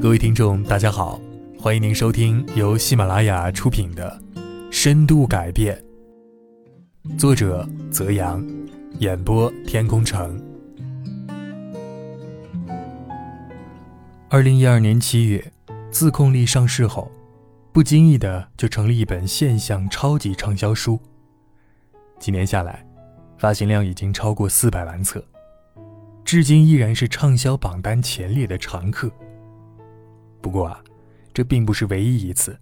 各位听众，大家好，欢迎您收听由喜马拉雅出品的《深度改变》，作者泽阳，演播天空城。二零一二年七月，自控力上市后，不经意的就成了一本现象超级畅销书。几年下来，发行量已经超过四百万册。至今依然是畅销榜单前列的常客。不过啊，这并不是唯一一次。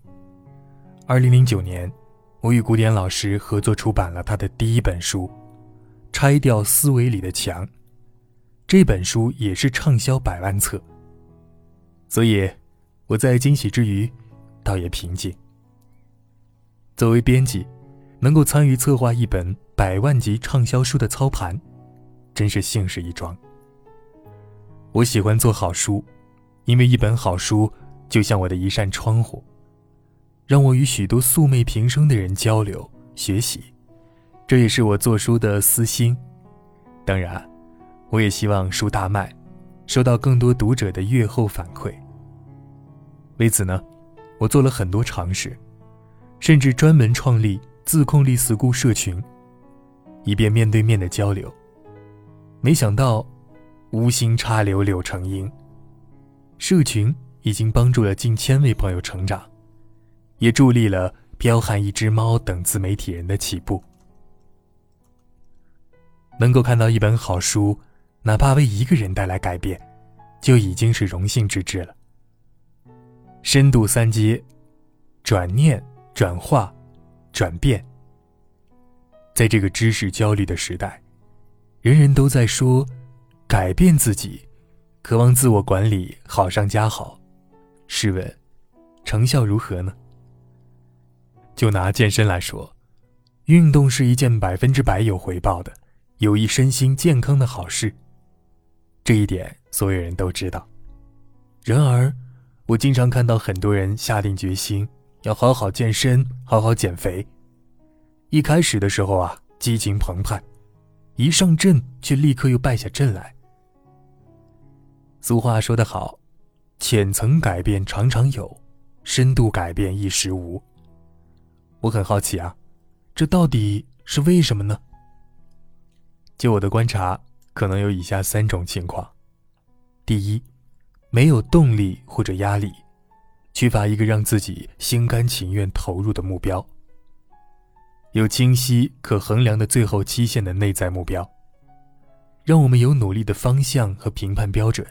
二零零九年，我与古典老师合作出版了他的第一本书《拆掉思维里的墙》，这本书也是畅销百万册。所以，我在惊喜之余，倒也平静。作为编辑，能够参与策划一本百万级畅销书的操盘，真是幸事一桩。我喜欢做好书，因为一本好书就像我的一扇窗户，让我与许多素昧平生的人交流学习。这也是我做书的私心。当然，我也希望书大卖，收到更多读者的阅后反馈。为此呢，我做了很多尝试，甚至专门创立自控力 school 社群，以便面对面的交流。没想到。无心插柳柳成荫。社群已经帮助了近千位朋友成长，也助力了“彪悍一只猫”等自媒体人的起步。能够看到一本好书，哪怕为一个人带来改变，就已经是荣幸之至了。深度三阶：转念、转化、转变。在这个知识焦虑的时代，人人都在说。改变自己，渴望自我管理好上加好，试问，成效如何呢？就拿健身来说，运动是一件百分之百有回报的、有益身心健康的好事，这一点所有人都知道。然而，我经常看到很多人下定决心要好好健身、好好减肥，一开始的时候啊，激情澎湃，一上阵却立刻又败下阵来。俗话说得好，浅层改变常常有，深度改变一时无。我很好奇啊，这到底是为什么呢？就我的观察，可能有以下三种情况：第一，没有动力或者压力，缺乏一个让自己心甘情愿投入的目标；有清晰可衡量的最后期限的内在目标，让我们有努力的方向和评判标准。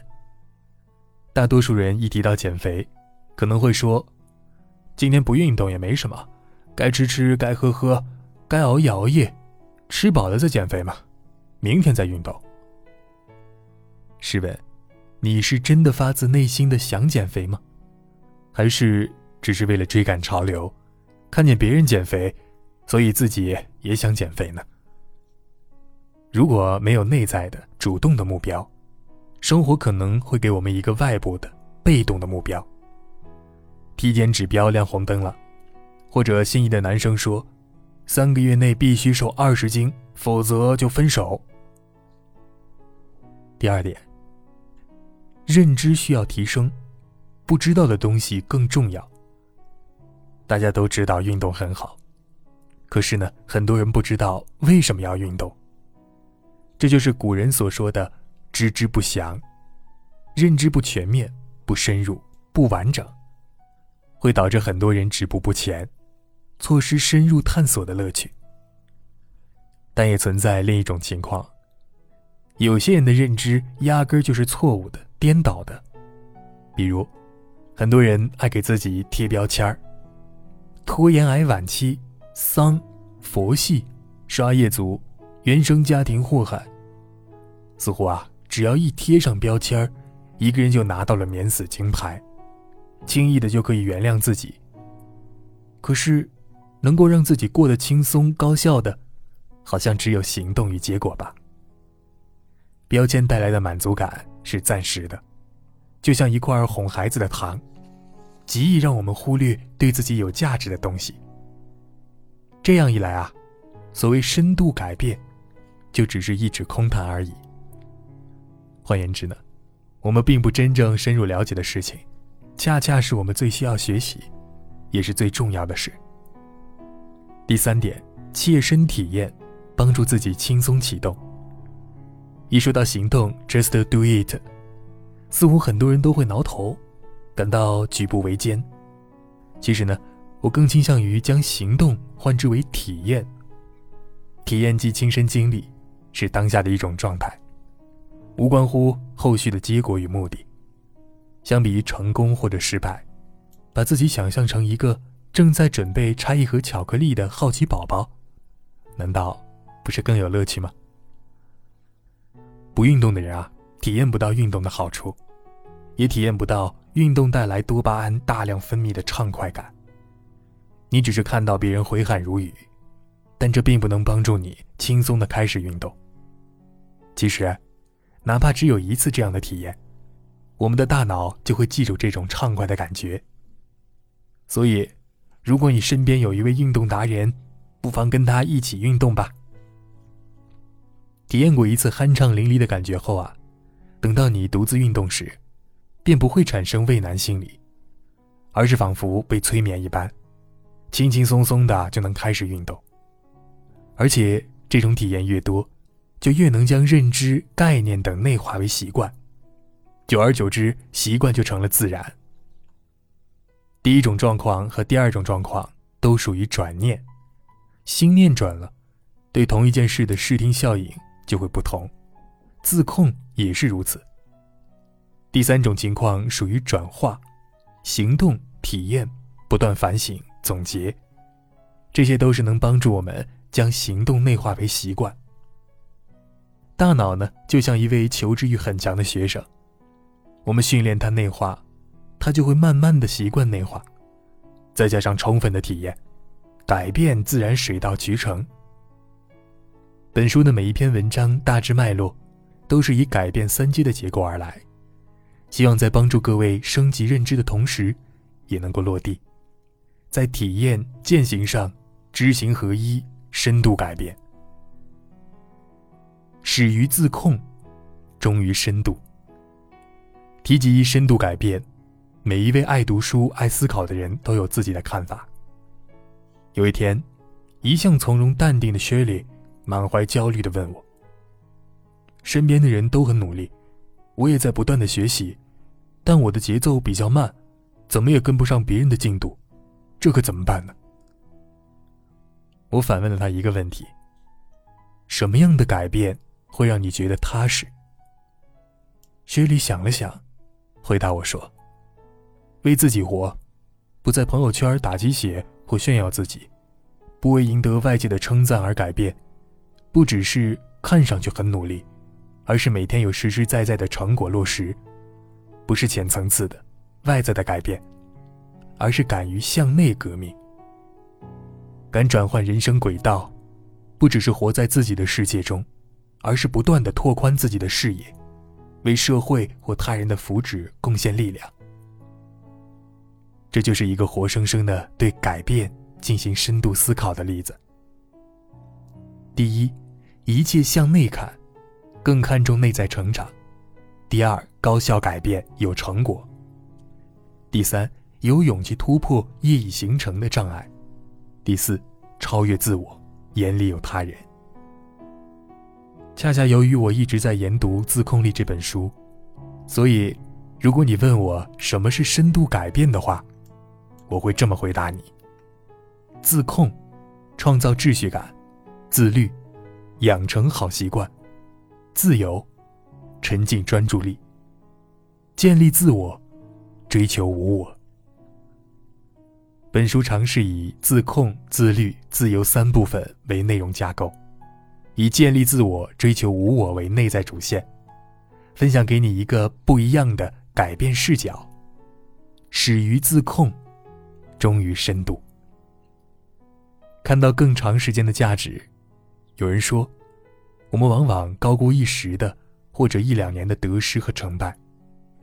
大多数人一提到减肥，可能会说：“今天不运动也没什么，该吃吃，该喝喝，该熬夜熬夜，吃饱了再减肥嘛，明天再运动。”试问，你是真的发自内心的想减肥吗？还是只是为了追赶潮流，看见别人减肥，所以自己也想减肥呢？如果没有内在的主动的目标，生活可能会给我们一个外部的被动的目标。体检指标亮红灯了，或者心仪的男生说，三个月内必须瘦二十斤，否则就分手。第二点，认知需要提升，不知道的东西更重要。大家都知道运动很好，可是呢，很多人不知道为什么要运动。这就是古人所说的。知之不详，认知不全面、不深入、不完整，会导致很多人止步不前，错失深入探索的乐趣。但也存在另一种情况，有些人的认知压根就是错误的、颠倒的。比如，很多人爱给自己贴标签儿：拖延癌晚期、丧、佛系、刷业族、原生家庭祸害，似乎啊。只要一贴上标签儿，一个人就拿到了免死金牌，轻易的就可以原谅自己。可是，能够让自己过得轻松高效的，好像只有行动与结果吧。标签带来的满足感是暂时的，就像一块哄孩子的糖，极易让我们忽略对自己有价值的东西。这样一来啊，所谓深度改变，就只是一纸空谈而已。换言之呢，我们并不真正深入了解的事情，恰恰是我们最需要学习，也是最重要的事。第三点，切身体验，帮助自己轻松启动。一说到行动，just do it，似乎很多人都会挠头，感到举步维艰。其实呢，我更倾向于将行动换之为体验。体验即亲身经历，是当下的一种状态。无关乎后续的结果与目的。相比于成功或者失败，把自己想象成一个正在准备拆一盒巧克力的好奇宝宝，难道不是更有乐趣吗？不运动的人啊，体验不到运动的好处，也体验不到运动带来多巴胺大量分泌的畅快感。你只是看到别人挥汗如雨，但这并不能帮助你轻松的开始运动。其实。哪怕只有一次这样的体验，我们的大脑就会记住这种畅快的感觉。所以，如果你身边有一位运动达人，不妨跟他一起运动吧。体验过一次酣畅淋漓的感觉后啊，等到你独自运动时，便不会产生畏难心理，而是仿佛被催眠一般，轻轻松松的就能开始运动。而且，这种体验越多。就越能将认知、概念等内化为习惯，久而久之，习惯就成了自然。第一种状况和第二种状况都属于转念，心念转了，对同一件事的视听效应就会不同，自控也是如此。第三种情况属于转化，行动、体验、不断反省、总结，这些都是能帮助我们将行动内化为习惯。大脑呢，就像一位求知欲很强的学生，我们训练他内化，他就会慢慢的习惯内化，再加上充分的体验，改变自然水到渠成。本书的每一篇文章大致脉络，都是以改变三阶的结构而来，希望在帮助各位升级认知的同时，也能够落地，在体验践行上知行合一，深度改变。始于自控，终于深度。提及深度改变，每一位爱读书、爱思考的人都有自己的看法。有一天，一向从容淡定的薛里满怀焦虑地问我：“身边的人都很努力，我也在不断的学习，但我的节奏比较慢，怎么也跟不上别人的进度，这可怎么办呢？”我反问了他一个问题：“什么样的改变？”会让你觉得踏实。薛里想了想，回答我说：“为自己活，不在朋友圈打鸡血或炫耀自己，不为赢得外界的称赞而改变，不只是看上去很努力，而是每天有实实在在的成果落实，不是浅层次的外在的改变，而是敢于向内革命，敢转换人生轨道，不只是活在自己的世界中。”而是不断的拓宽自己的视野，为社会或他人的福祉贡献力量。这就是一个活生生的对改变进行深度思考的例子。第一，一切向内看，更看重内在成长；第二，高效改变有成果；第三，有勇气突破业已形成的障碍；第四，超越自我，眼里有他人。恰恰由于我一直在研读《自控力》这本书，所以，如果你问我什么是深度改变的话，我会这么回答你：自控，创造秩序感；自律，养成好习惯；自由，沉浸专注力；建立自我，追求无我。本书尝试以自控、自律、自由三部分为内容架构。以建立自我、追求无我为内在主线，分享给你一个不一样的改变视角。始于自控，终于深度。看到更长时间的价值。有人说，我们往往高估一时的或者一两年的得失和成败，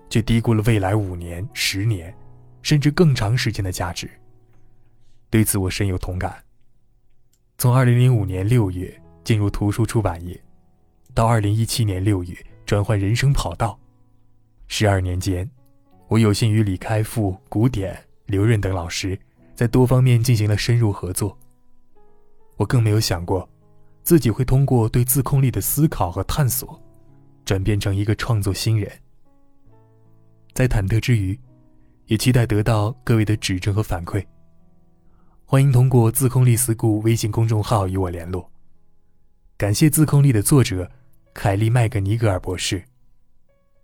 却低估了未来五年、十年，甚至更长时间的价值。对此我深有同感。从二零零五年六月。进入图书出版业，到二零一七年六月转换人生跑道，十二年间，我有幸与李开复、古典、刘润等老师在多方面进行了深入合作。我更没有想过，自己会通过对自控力的思考和探索，转变成一个创作新人。在忐忑之余，也期待得到各位的指正和反馈。欢迎通过“自控力思故”微信公众号与我联络。感谢《自控力》的作者凯利·麦格尼格尔博士。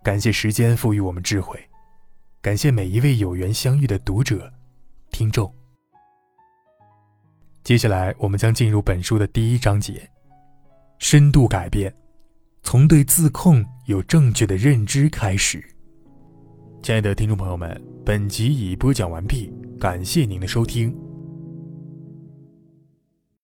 感谢时间赋予我们智慧，感谢每一位有缘相遇的读者、听众。接下来，我们将进入本书的第一章节：深度改变，从对自控有正确的认知开始。亲爱的听众朋友们，本集已播讲完毕，感谢您的收听。